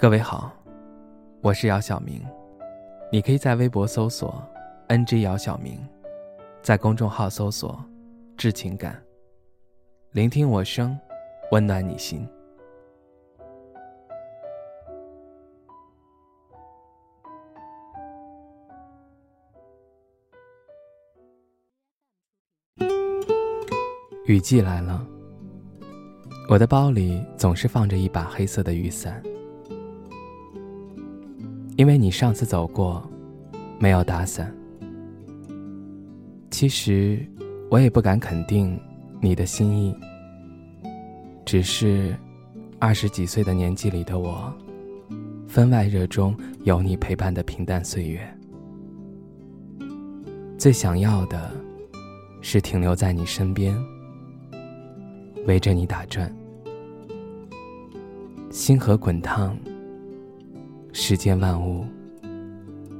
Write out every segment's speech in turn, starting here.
各位好，我是姚晓明，你可以在微博搜索 “ng 姚晓明”，在公众号搜索“致情感”，聆听我声，温暖你心。雨季来了，我的包里总是放着一把黑色的雨伞。因为你上次走过，没有打伞。其实，我也不敢肯定你的心意。只是，二十几岁的年纪里的我，分外热衷有你陪伴的平淡岁月。最想要的，是停留在你身边，围着你打转。星河滚烫。世间万物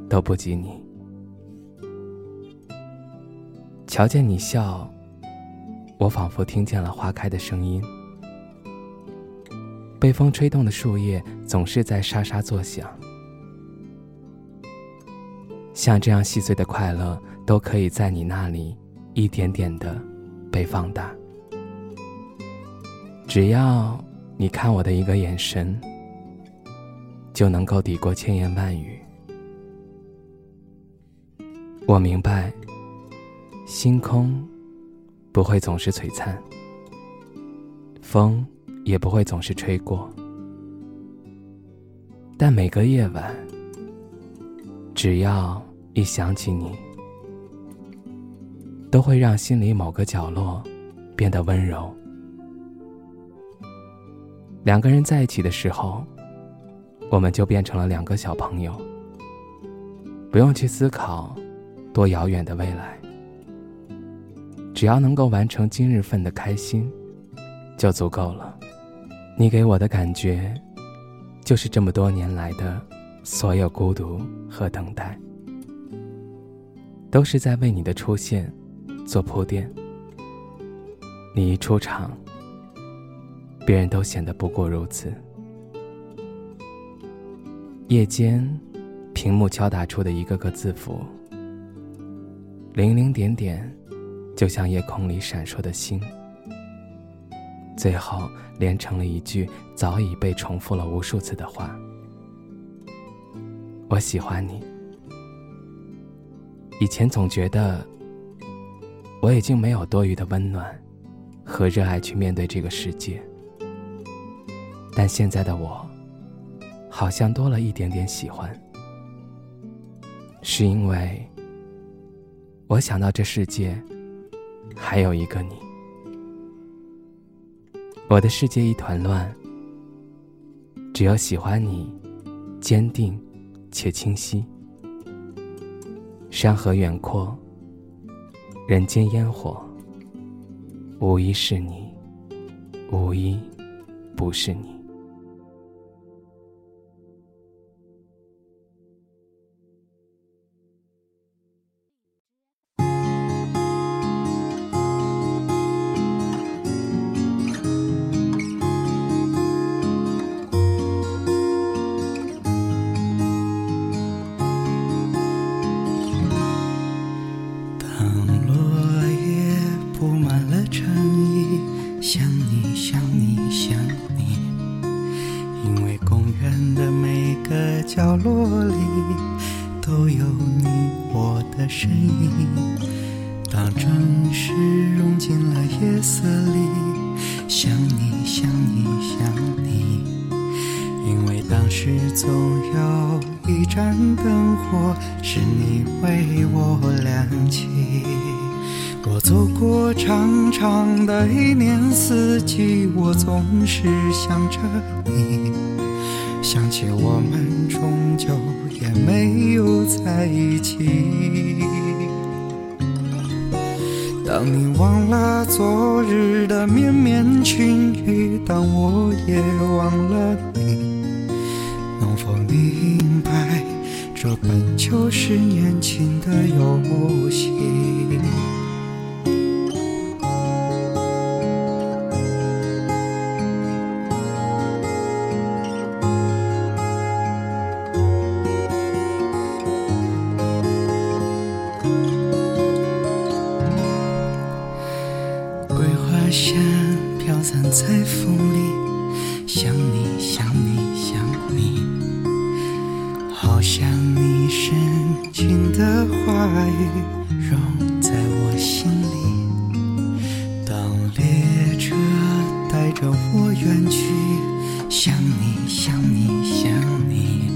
都不及你。瞧见你笑，我仿佛听见了花开的声音。被风吹动的树叶总是在沙沙作响。像这样细碎的快乐，都可以在你那里一点点的被放大。只要你看我的一个眼神。就能够抵过千言万语。我明白，星空不会总是璀璨，风也不会总是吹过，但每个夜晚，只要一想起你，都会让心里某个角落变得温柔。两个人在一起的时候。我们就变成了两个小朋友，不用去思考多遥远的未来，只要能够完成今日份的开心，就足够了。你给我的感觉，就是这么多年来的所有孤独和等待，都是在为你的出现做铺垫。你一出场，别人都显得不过如此。夜间，屏幕敲打出的一个个字符，零零点点，就像夜空里闪烁的星，最后连成了一句早已被重复了无数次的话：“我喜欢你。”以前总觉得我已经没有多余的温暖和热爱去面对这个世界，但现在的我。好像多了一点点喜欢，是因为我想到这世界还有一个你。我的世界一团乱，只有喜欢你，坚定且清晰。山河远阔，人间烟火，无一是你，无一不是你。有你我的身影，当城市融进了夜色里，想你想你想你，因为当时总有一盏灯火是你为我亮起。我走过长长的一年四季，我总是想着你。想起我们终究也没有在一起。当你忘了昨日的绵绵情意，当我也忘了你，能否明白，这本就是年轻的游戏？仙飘散在风里，想你想你想你，好像你深情的话语融在我心里。当列车带着我远去，想你想你想你，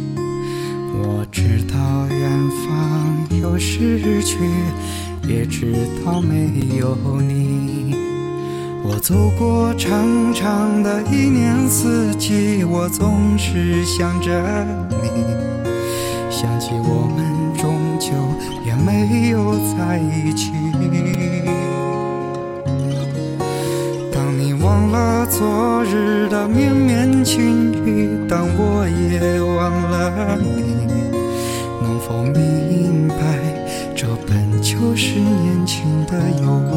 我知道远方有失去，也知道没有你。我走过长长的一年四季，我总是想着你，想起我们终究也没有在一起。当你忘了昨日的绵绵情意，当我也忘了你，能否明白这本就是年轻的忧？